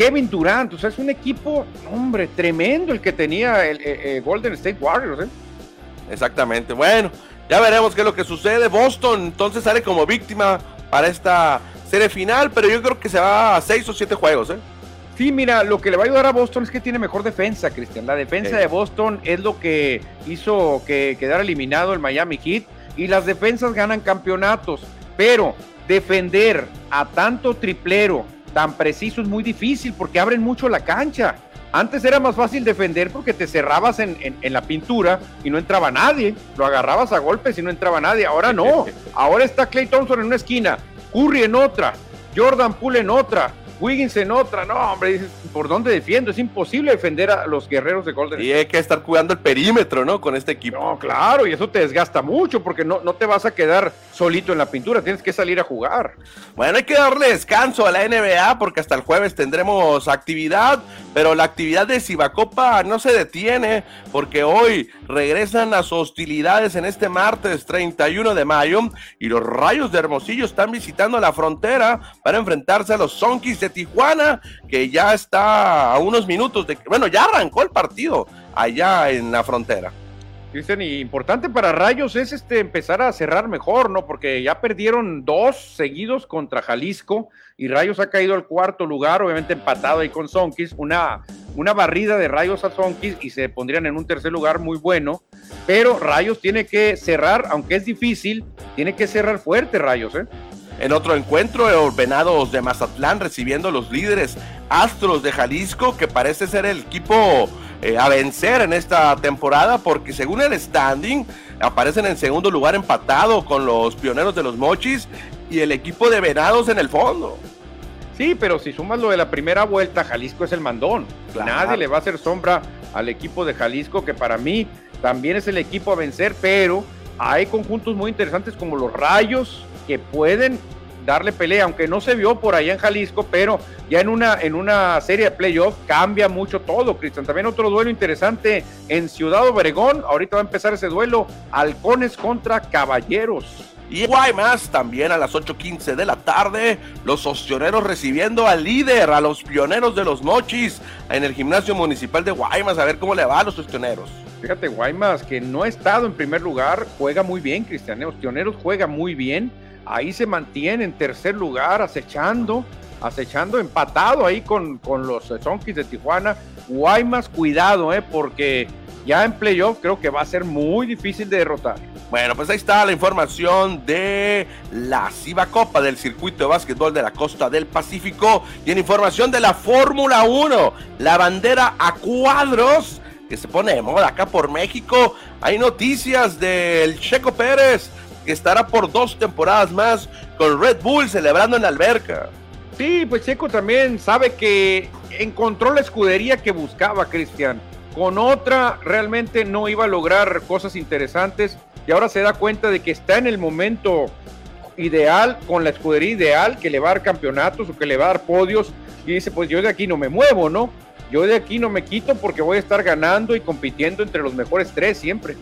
Kevin Durant, o sea, es un equipo, hombre, tremendo el que tenía el, eh, eh, Golden State Warriors, ¿eh? Exactamente. Bueno, ya veremos qué es lo que sucede. Boston entonces sale como víctima para esta serie final, pero yo creo que se va a seis o siete juegos, ¿eh? Sí, mira, lo que le va a ayudar a Boston es que tiene mejor defensa, Cristian. La defensa de Boston es lo que hizo que quedara eliminado el Miami Heat y las defensas ganan campeonatos, pero defender a tanto triplero tan preciso es muy difícil porque abren mucho la cancha. Antes era más fácil defender porque te cerrabas en, la pintura y no entraba nadie. Lo agarrabas a golpes y no entraba nadie. Ahora no. Ahora está Clay Thompson en una esquina, Curry en otra, Jordan Poole en otra, Wiggins en otra, no, hombre, dices, ¿por dónde defiendo? Es imposible defender a los guerreros de Golden Y hay que estar cuidando el perímetro, ¿no? Con este equipo. No, claro, y eso te desgasta mucho porque no, no te vas a quedar solito en la pintura, tienes que salir a jugar. Bueno, hay que darle descanso a la NBA porque hasta el jueves tendremos actividad, pero la actividad de Cibacopa no se detiene porque hoy regresan las hostilidades en este martes 31 de mayo y los Rayos de Hermosillo están visitando la frontera para enfrentarse a los Sonkis de Tijuana, que ya está a unos minutos de... Bueno, ya arrancó el partido allá en la frontera. Cristian, y importante para Rayos es este empezar a cerrar mejor, ¿no? Porque ya perdieron dos seguidos contra Jalisco y Rayos ha caído al cuarto lugar, obviamente empatado ahí con Sonkis, una, una barrida de Rayos a Sonkis y se pondrían en un tercer lugar muy bueno, pero Rayos tiene que cerrar, aunque es difícil, tiene que cerrar fuerte Rayos, ¿eh? En otro encuentro, Venados de Mazatlán recibiendo los líderes Astros de Jalisco, que parece ser el equipo eh, a vencer en esta temporada porque según el standing aparecen en segundo lugar empatado con los pioneros de los mochis y el equipo de Venados en el fondo. Sí, pero si sumas lo de la primera vuelta, Jalisco es el mandón. Nadie le va a hacer sombra al equipo de Jalisco, que para mí también es el equipo a vencer, pero hay conjuntos muy interesantes como los Rayos que pueden darle pelea, aunque no se vio por allá en Jalisco, pero ya en una, en una serie de playoff cambia mucho todo, Cristian. También otro duelo interesante en Ciudad Obregón. Ahorita va a empezar ese duelo, Halcones contra Caballeros. Y Guaymas también a las 8.15 de la tarde, los ostioneros recibiendo al líder, a los pioneros de los mochis, en el gimnasio municipal de Guaymas, a ver cómo le va a los ostioneros. Fíjate, Guaymas, que no ha estado en primer lugar, juega muy bien, Cristian. Ostioneros juega muy bien ahí se mantiene en tercer lugar, acechando, acechando, empatado ahí con, con los Zonkis de Tijuana. Guaymas, cuidado, eh, porque ya en playoff creo que va a ser muy difícil de derrotar. Bueno, pues ahí está la información de la Ciba Copa del circuito de básquetbol de la costa del Pacífico y en información de la Fórmula 1, la bandera a cuadros que se pone de moda acá por México. Hay noticias del Checo Pérez que estará por dos temporadas más con Red Bull celebrando en la alberca. Sí, pues Checo también sabe que encontró la escudería que buscaba, Cristian. Con otra realmente no iba a lograr cosas interesantes y ahora se da cuenta de que está en el momento ideal, con la escudería ideal, que le va a dar campeonatos o que le va a dar podios y dice, pues yo de aquí no me muevo, ¿no? Yo de aquí no me quito porque voy a estar ganando y compitiendo entre los mejores tres siempre.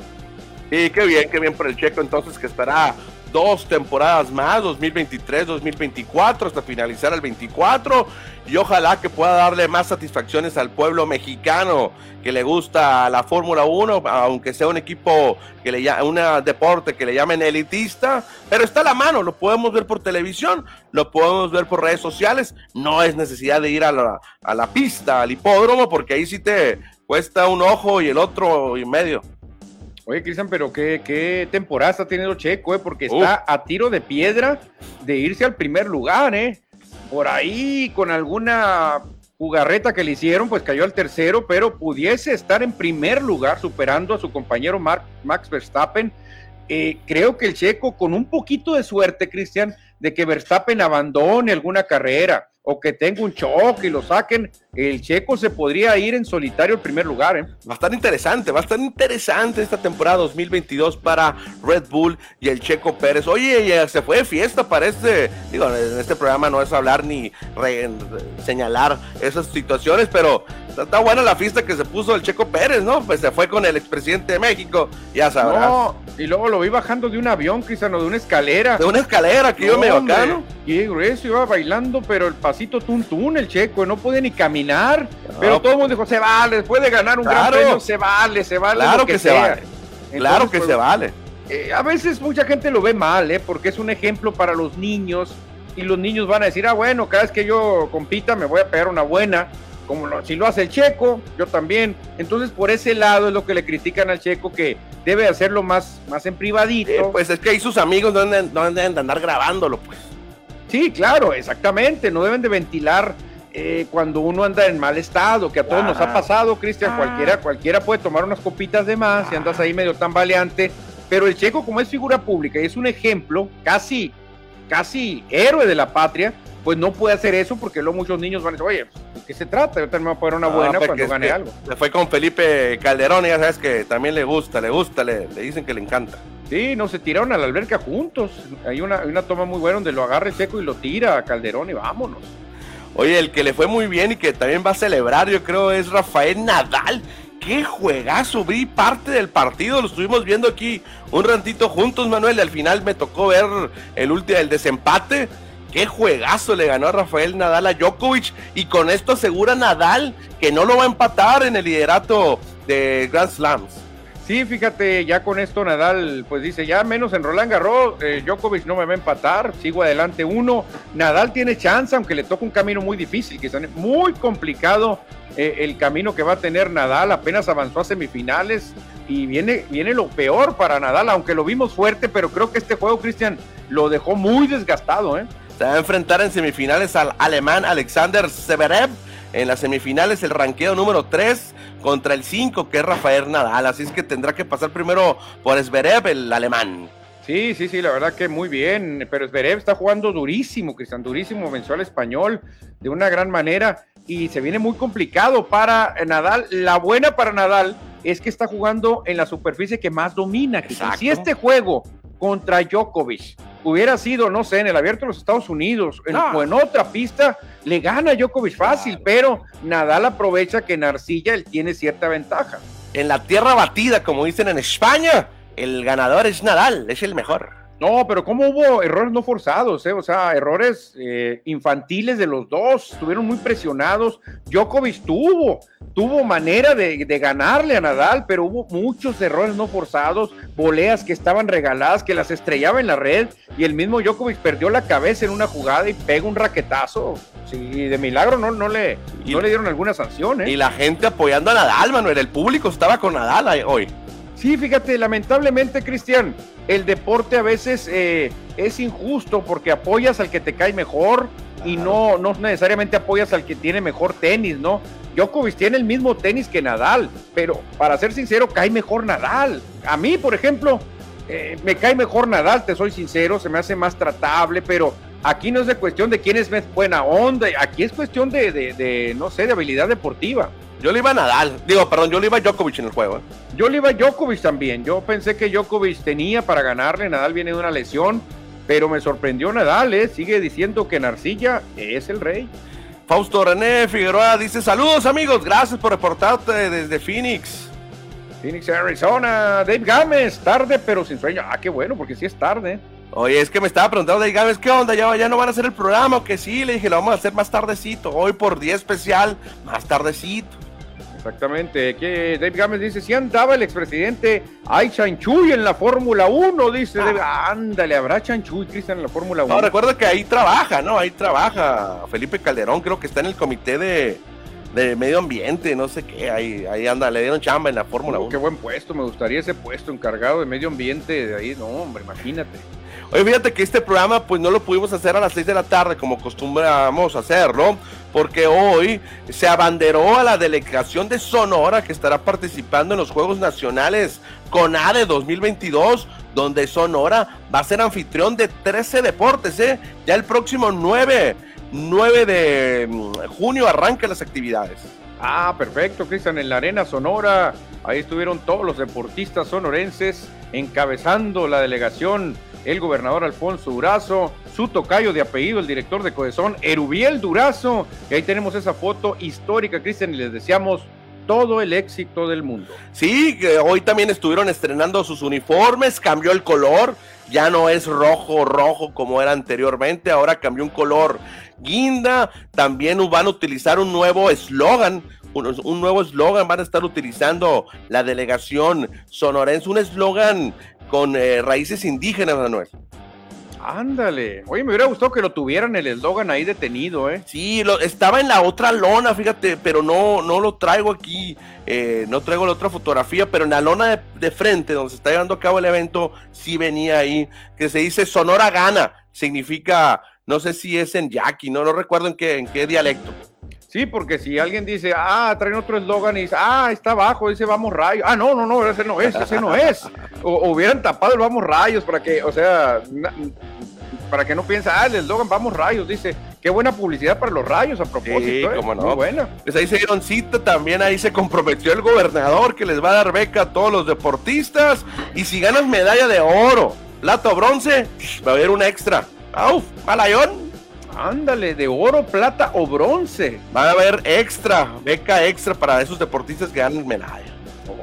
Y qué bien, qué bien por el Checo entonces que estará dos temporadas más, 2023, 2024, hasta finalizar el 24. Y ojalá que pueda darle más satisfacciones al pueblo mexicano que le gusta la Fórmula 1, aunque sea un equipo que le un deporte que le llamen elitista, pero está a la mano, lo podemos ver por televisión, lo podemos ver por redes sociales, no es necesidad de ir a la, a la pista, al hipódromo, porque ahí sí te cuesta un ojo y el otro y medio. Oye, Cristian, pero qué, qué temporada está teniendo Checo, eh, porque está a tiro de piedra de irse al primer lugar, ¿eh? Por ahí, con alguna jugarreta que le hicieron, pues cayó al tercero, pero pudiese estar en primer lugar, superando a su compañero Max Verstappen. Eh, creo que el Checo, con un poquito de suerte, Cristian, de que Verstappen abandone alguna carrera o que tenga un choque y lo saquen, el checo se podría ir en solitario al primer lugar. ¿eh? Va a estar interesante, va a estar interesante esta temporada 2022 para Red Bull y el checo Pérez. Oye, se fue de fiesta para este, digo, en este programa no es hablar ni señalar esas situaciones, pero está, buena la fiesta que se puso el checo Pérez, ¿no? Pues se fue con el expresidente de México, ya sabrás. No, y luego lo vi bajando de un avión, Cristiano, de una escalera. De una escalera, que yo me bacano. Y grueso, iba bailando, pero el pasito tuntún, el checo, no puede ni caminar. Pero todo el mundo dijo, se vale, después de ganar un gran premio, se vale, se vale. Claro que, se vale. claro que pues, se vale. Eh, a veces mucha gente lo ve mal, ¿eh? Porque es un ejemplo para los niños y los niños van a decir, ah, bueno, cada vez que yo compita me voy a pegar una buena como si lo hace el checo, yo también. Entonces, por ese lado es lo que le critican al checo, que debe hacerlo más, más en privadito. pues es que ahí sus amigos no deben, no deben de andar grabándolo, pues. Sí, claro, exactamente. No deben de ventilar eh, cuando uno anda en mal estado, que a todos nos ha pasado, Cristian. Cualquiera, ah. cualquiera puede tomar unas copitas de más si andas ahí medio tan valiente. Pero el checo, como es figura pública y es un ejemplo, casi, casi héroe de la patria, pues no puede hacer eso porque luego muchos niños van a decir, oye, ¿de qué se trata? Yo también voy a poner una buena cuando gane algo. Se fue con Felipe Calderón y ya sabes que también le gusta, le gusta, le, dicen que le encanta. Sí, no, se tiraron a la alberca juntos. Hay una, una toma muy buena donde lo agarra el seco y lo tira a Calderón y vámonos. Oye, el que le fue muy bien y que también va a celebrar, yo creo, es Rafael Nadal. ¡Qué juegazo! Vi parte del partido, lo estuvimos viendo aquí un rantito juntos, Manuel. Al final me tocó ver el último, el desempate Qué juegazo le ganó a Rafael Nadal a Djokovic y con esto asegura Nadal que no lo va a empatar en el liderato de Grand Slams. Sí, fíjate, ya con esto Nadal, pues dice, ya menos en Roland Garros, eh, Djokovic no me va a empatar, sigo adelante uno. Nadal tiene chance, aunque le toca un camino muy difícil, que es muy complicado eh, el camino que va a tener Nadal, apenas avanzó a semifinales y viene, viene lo peor para Nadal, aunque lo vimos fuerte, pero creo que este juego, Cristian, lo dejó muy desgastado. ¿eh? Se va a enfrentar en semifinales al alemán Alexander Severev. En las semifinales el ranqueo número 3 contra el 5 que es Rafael Nadal. Así es que tendrá que pasar primero por Zverev, el alemán. Sí, sí, sí, la verdad que muy bien. Pero Zverev está jugando durísimo, Cristian, durísimo. Venció al español de una gran manera y se viene muy complicado para Nadal. La buena para Nadal es que está jugando en la superficie que más domina. Si este juego contra Djokovic hubiera sido, no sé, en el abierto de los Estados Unidos o en otra pista, le gana Djokovic fácil, pero Nadal aprovecha que en arcilla él tiene cierta ventaja. En la tierra batida, como dicen en España, el ganador es Nadal, es el mejor. No, pero ¿cómo hubo errores no forzados? Eh? O sea, errores eh, infantiles de los dos, estuvieron muy presionados. Djokovic tuvo, tuvo manera de, ganarle a Nadal, pero hubo muchos errores no forzados, voleas que estaban regaladas, que las estrellaba en la red, y el mismo Djokovic perdió la cabeza en una jugada y pega un raquetazo. Sí, de milagro no, no, le, no le dieron alguna sanción. ¿eh? Y la gente apoyando a Nadal, Manuel, el público estaba con Nadal hoy. Sí, fíjate, lamentablemente, Cristian, el deporte a veces eh, es injusto porque apoyas al que te cae mejor y no, no necesariamente apoyas al que tiene mejor tenis, ¿no? Djokovic tiene el mismo tenis que Nadal, pero para ser sincero, cae mejor Nadal. A mí, por ejemplo, eh, me cae mejor Nadal, te soy sincero, se me hace más tratable, pero aquí no es de cuestión de quién es buena onda, aquí es cuestión de, de no sé, de habilidad deportiva. Yo le iba a Nadal, digo, perdón, yo le iba a Djokovic en el juego. ¿eh? Yo le iba a Djokovic también. Yo pensé que Djokovic tenía para ganarle. Nadal viene de una lesión, pero me sorprendió Nadal, ¿eh? Sigue diciendo que Narcilla es el rey. Fausto René Figueroa dice: Saludos, amigos, gracias por reportarte desde Phoenix. Phoenix, Arizona. Dave Gámez, tarde pero sin sueño. Ah, qué bueno, porque sí es tarde. Oye, es que me estaba preguntando Dave Gámez, ¿qué onda? ¿Ya, ¿Ya no van a hacer el programa? Que sí, le dije, lo vamos a hacer más tardecito. Hoy por día especial, más tardecito. Exactamente. Que Dave Gámez dice, si andaba el expresidente Ay Chanchuy en la Fórmula 1, dice. Ah. Ándale, ¿habrá Chanchuy, Cristian, en la Fórmula 1? No, recuerda que ahí trabaja, ¿no? Ahí trabaja Felipe Calderón, creo que está en el comité de, medio ambiente, no sé qué, ahí, ahí anda, le dieron chamba en la Fórmula 1. Qué buen puesto, me gustaría ese puesto encargado de medio ambiente de ahí, no, hombre, imagínate. Oye, fíjate que este programa pues no lo pudimos hacer a las 6 de la tarde como acostumbramos hacerlo, porque hoy se abanderó a la delegación de Sonora que estará participando en los Juegos Nacionales CONADE 2022, donde Sonora va a ser anfitrión de 13 deportes, ¿eh? Ya el próximo 9, 9 de mm, junio arrancan las actividades. Ah, perfecto, Cristian, en la Arena Sonora, ahí estuvieron todos los deportistas sonorenses encabezando la delegación el gobernador Alfonso Durazo, su tocayo de apellido, el director de Codezón, Erubiel Durazo. Y ahí tenemos esa foto histórica, Cristian, y les deseamos todo el éxito del mundo. Sí, hoy también estuvieron estrenando sus uniformes, cambió el color, ya no es rojo, rojo como era anteriormente, ahora cambió un color guinda, también van a utilizar un nuevo eslogan, un, un, nuevo eslogan, van a estar utilizando la delegación sonorense, un eslogan con eh, raíces indígenas, Manuel. Ándale. Oye, me hubiera gustado que lo tuvieran el eslogan ahí detenido, ¿eh? Sí, lo, estaba en la otra lona, fíjate, pero no, no lo traigo aquí. Eh, no traigo la otra fotografía, pero en la lona de, frente, donde se está llevando a cabo el evento, sí venía ahí, que se dice Sonora Gana. Significa, no sé si es en yaqui, no, no recuerdo en qué, en qué dialecto. Sí, porque si alguien dice, ah, traen otro eslogan y dice, ah, está abajo, dice vamos rayos. Ah, no, no, no, ese no es, ese no es. O, hubieran tapado el vamos rayos para que, o sea, para que no piense, ah, el eslogan vamos rayos, dice, qué buena publicidad para los rayos a propósito. Sí, ¿eh? cómo no. Muy buena. Pues ahí se dieron cita, también ahí se comprometió el gobernador que les va a dar beca a todos los deportistas. Y si ganas medalla de oro, plata o bronce, va a haber un extra. ¡Uf! ¡Malayón! Ándale, de oro, plata o bronce. Va a haber extra, beca extra para esos deportistas que ganan medalla.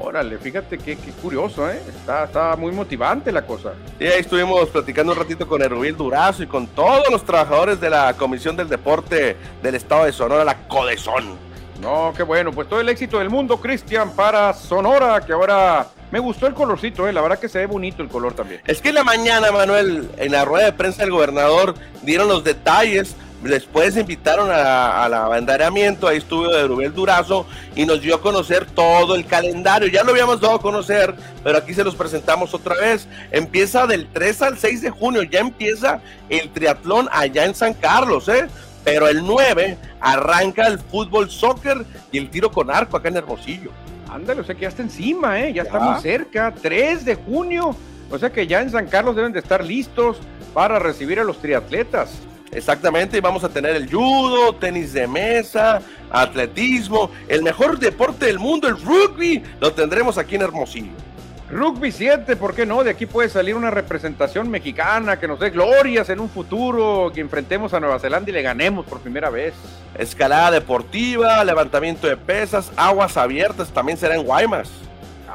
Órale, fíjate qué, curioso, ¿eh? Está, está, muy motivante la cosa. Y ahí estuvimos platicando un ratito con Erubín Durazo y con todos los trabajadores de la Comisión del Deporte del Estado de Sonora, la CODESON. No, qué bueno, pues todo el éxito del mundo, Cristian, para Sonora, que ahora Me gustó el colorcito, eh, la verdad que se ve bonito el color también. Es que en la mañana, Manuel, en la rueda de prensa del gobernador, dieron los detalles Después invitaron a, la abanderamiento, ahí estuvo de Rubén Durazo y nos dio a conocer todo el calendario. Ya lo habíamos dado a conocer, pero aquí se los presentamos otra vez. Empieza del 3 al 6 de junio, ya empieza el triatlón allá en San Carlos, ¿eh? Pero el 9 arranca el fútbol, soccer y el tiro con arco acá en Hermosillo. Ándale, o sea que ya está encima, ¿eh? Ya, ya. está muy cerca, 3 de junio. O sea que ya en San Carlos deben de estar listos para recibir a los triatletas. Exactamente, y vamos a tener el judo, tenis de mesa, atletismo, el mejor deporte del mundo, el rugby, lo tendremos aquí en Hermosillo. Rugby 7, ¿por qué no? De aquí puede salir una representación mexicana que nos dé glorias en un futuro, que enfrentemos a Nueva Zelanda y le ganemos por primera vez. Escalada deportiva, levantamiento de pesas, aguas abiertas, también será en Guaymas.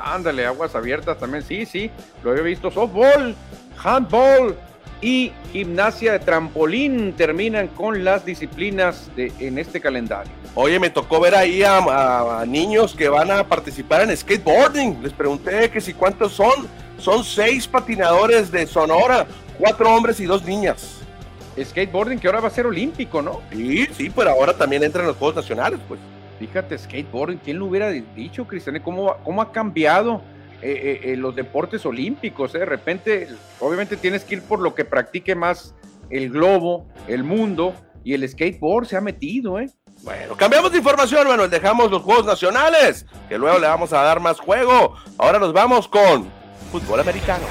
Ándale, aguas abiertas también, sí, sí, lo he visto. Softball, handball, y gimnasia de trampolín terminan con las disciplinas de, en este calendario. Oye, me tocó ver ahí a, niños que van a participar en skateboarding. Les pregunté que si cuántos son. Son seis patinadores de Sonora, cuatro hombres y dos niñas. Skateboarding que ahora va a ser olímpico, ¿no? Sí, sí, pero ahora también entra en los Juegos Nacionales, pues. Fíjate, skateboarding, ¿quién lo hubiera dicho, Cristian? ¿Cómo, cómo ha cambiado? Eh, eh, eh, los deportes olímpicos. De repente, obviamente tienes que ir por lo que practique más el globo, el mundo, y el skateboard se ha metido, ¿eh? Bueno, cambiamos de información, Manuel. Dejamos los Juegos Nacionales, que luego le vamos a dar más juego. Ahora nos vamos con fútbol americano.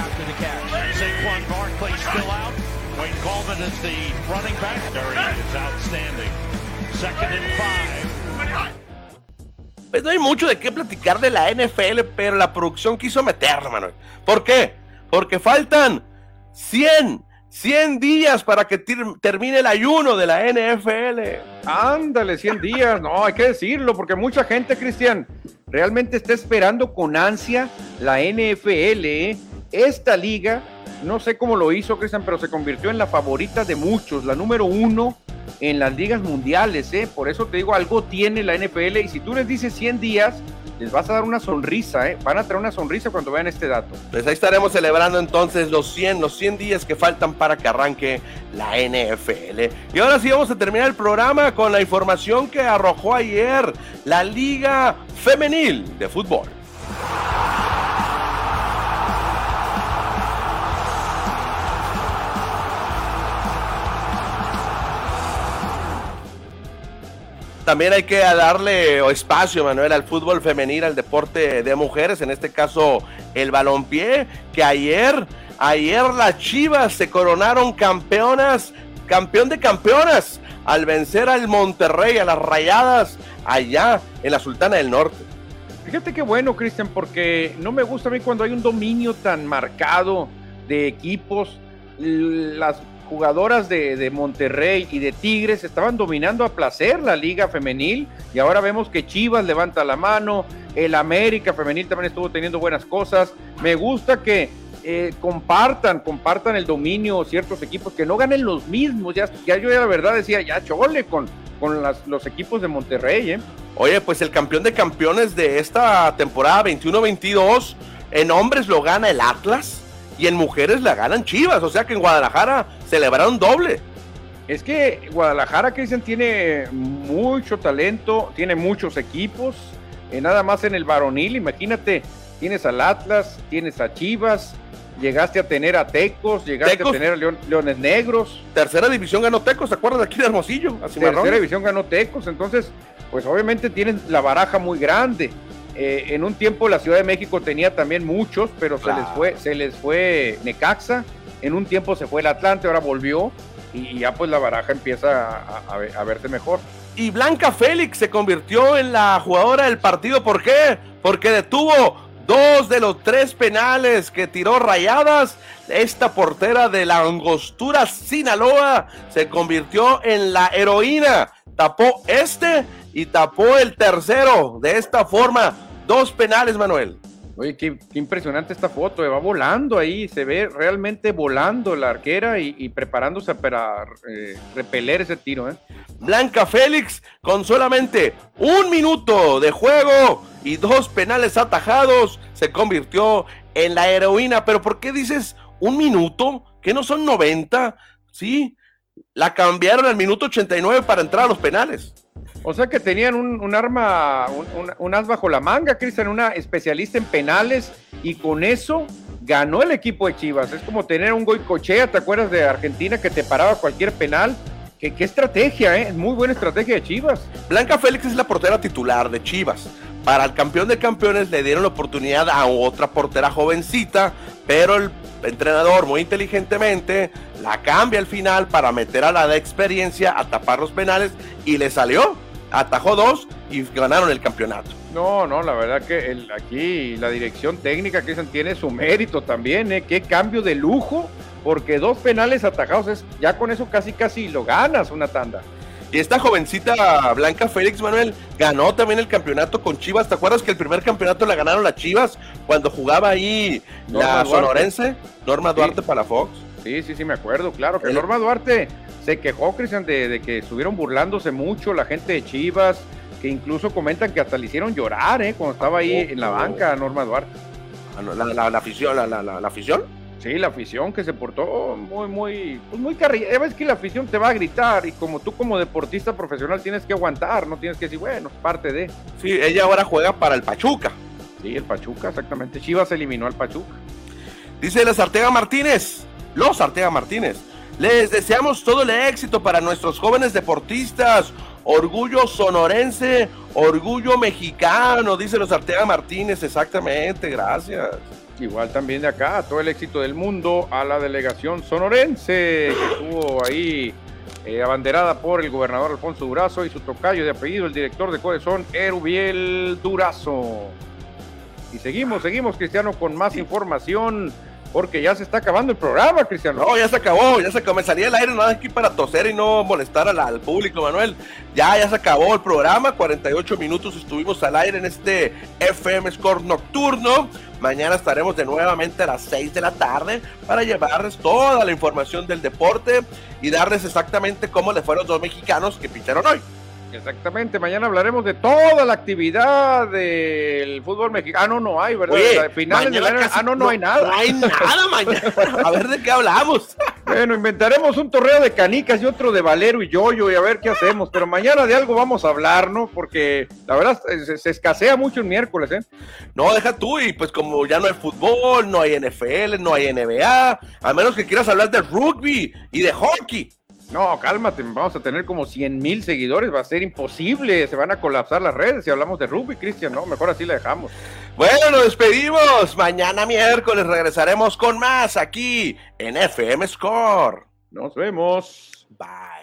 Pues no hay mucho de qué platicar de la NFL, pero la producción quiso meter, Manuel. ¿Por qué? Porque faltan 100, 100 días para que termine el ayuno de la NFL. Ándale, 100 días. No, hay que decirlo, porque mucha gente, Cristian, realmente está esperando con ansia la NFL. ¿eh? Esta liga, no sé cómo lo hizo, Cristian, pero se convirtió en la favorita de muchos, la número uno en las ligas mundiales, ¿eh? Por eso te digo, algo tiene la NFL y si tú les dices 100 días, les vas a dar una sonrisa, ¿eh? Van a traer una sonrisa cuando vean este dato. Pues ahí estaremos celebrando entonces los 100, los 100 días que faltan para que arranque la NFL. Y ahora sí vamos a terminar el programa con la información que arrojó ayer la Liga Femenil de Fútbol. También hay que darle espacio, Manuel, al fútbol femenil, al deporte de mujeres, en este caso el balompié, que ayer, ayer las Chivas se coronaron campeonas, campeón de campeonas, al vencer al Monterrey, a las Rayadas, allá en la Sultana del Norte. Fíjate qué bueno, Cristian, porque no me gusta a mí cuando hay un dominio tan marcado de equipos. Las jugadoras de, Monterrey y de Tigres estaban dominando a placer la liga femenil y ahora vemos que Chivas levanta la mano, el América femenil también estuvo teniendo buenas cosas. Me gusta que eh, compartan, compartan el dominio ciertos equipos, que no ganen los mismos. Ya, ya yo la verdad decía, ya chole con, con los equipos de Monterrey. ¿eh? Oye, pues el campeón de campeones de esta temporada 21-22 en hombres lo gana el Atlas y en mujeres la ganan Chivas, o sea que en Guadalajara celebraron doble. Es que Guadalajara, Cristian, tiene mucho talento, tiene muchos equipos, eh, nada más en el varonil, imagínate, tienes al Atlas, tienes a Chivas, llegaste a tener a Tecos, llegaste a tener a Leones Negros. Tercera división ganó Tecos, ¿te acuerdas de aquí de Hermosillo? Tercera división ganó Tecos, entonces, pues obviamente tienen la baraja muy grande. Eh, en un tiempo la Ciudad de México tenía también muchos, pero se les fue, se les fue Necaxa. En un tiempo se fue el Atlante, ahora volvió y, ya pues la baraja empieza a, verse mejor. Y Blanca Félix se convirtió en la jugadora del partido. ¿Por qué? Porque detuvo dos de los tres penales que tiró rayadas. Esta portera de la Angostura Sinaloa se convirtió en la heroína. Tapó este y tapó el tercero. De esta forma, Dos penales, Manuel. Oye, qué, impresionante esta foto, eh, va volando ahí, se ve realmente volando la arquera y, preparándose para eh, repeler ese tiro. ¿eh? Blanca Félix con solamente un minuto de juego y dos penales atajados se convirtió en la heroína. Pero ¿por qué dices un minuto? ¿Que no son 90? Sí, la cambiaron al minuto 89 para entrar a los penales. O sea que tenían un, arma, un, as bajo la manga, Cristian, una especialista en penales, y con eso ganó el equipo de Chivas. Es como tener un Goicochea, ¿te acuerdas de Argentina que te paraba cualquier penal? ¿Qué, qué estrategia, ¿eh? Muy buena estrategia de Chivas. Blanca Félix es la portera titular de Chivas. Para el campeón de campeones le dieron la oportunidad a otra portera jovencita, pero el entrenador muy inteligentemente la cambia al final para meter a la de experiencia a tapar los penales y le salió atajó dos y ganaron el campeonato. No, no, la verdad que el, aquí la dirección técnica que tiene su mérito también, ¿eh? Qué cambio de lujo, porque dos penales atajados es, ya con eso casi casi lo ganas una tanda. Y esta jovencita Blanca Félix Manuel ganó también el campeonato con Chivas. ¿Te acuerdas que el primer campeonato la ganaron las Chivas cuando jugaba ahí la sonorense? Norma Duarte para Fox. Sí, sí, sí, me acuerdo, claro. Que Norma Duarte se quejó, Cristian, de, que estuvieron burlándose mucho la gente de Chivas, que incluso comentan que hasta le hicieron llorar, ¿eh? Cuando estaba ahí en la banca, Norma Duarte. Ah, la, afición, la, la, afición. Sí, la afición que se portó muy, muy, pues muy carrilla. Ya ves que la afición te va a gritar y como tú como deportista profesional tienes que aguantar, no tienes que decir, bueno, parte de. Sí, ella ahora juega para el Pachuca. Sí, el Pachuca, exactamente. Chivas eliminó al Pachuca. Dice la Artega Martínez, los Artega Martínez. Les deseamos todo el éxito para nuestros jóvenes deportistas. Orgullo sonorense, orgullo mexicano, dice los Artega Martínez, exactamente, gracias. Igual también de acá, todo el éxito del mundo a la delegación sonorense, que estuvo ahí eh, abanderada por el gobernador Alfonso Durazo y su tocayo de apellido, el director de Codezón, Erubiel Durazo. Y seguimos, seguimos, Cristiano, con más información porque ya se está acabando el programa, Cristiano. No, ya se acabó, ya se acabó. Me salía el aire nada aquí para toser y no molestar al, público, Manuel. Ya, ya se acabó el programa. 48 minutos estuvimos al aire en este FM Score nocturno. Mañana estaremos de nuevamente a las 6 de la tarde para llevarles toda la información del deporte y darles exactamente cómo le fueron los dos mexicanos que pincharon hoy. Exactamente, mañana hablaremos de toda la actividad del fútbol mexicano. No hay, ¿verdad? Oye, finales del año. Ah, no, no hay nada. No hay nada mañana. A ver de qué hablamos. Bueno, inventaremos un torneo de canicas y otro de Valero y Yoyo y a ver qué hacemos. Pero mañana de algo vamos a hablar, ¿no? Porque la verdad se, escasea mucho el miércoles, ¿eh? No, deja tú, y pues como ya no hay fútbol, no hay NFL, no hay NBA, a menos que quieras hablar de rugby y de hockey. No, cálmate, vamos a tener como 100 mil seguidores, va a ser imposible, se van a colapsar las redes si hablamos de rugby, Cristian, no, mejor así la dejamos. Bueno, nos despedimos, mañana miércoles regresaremos con más aquí en FM Score. Nos vemos. Bye.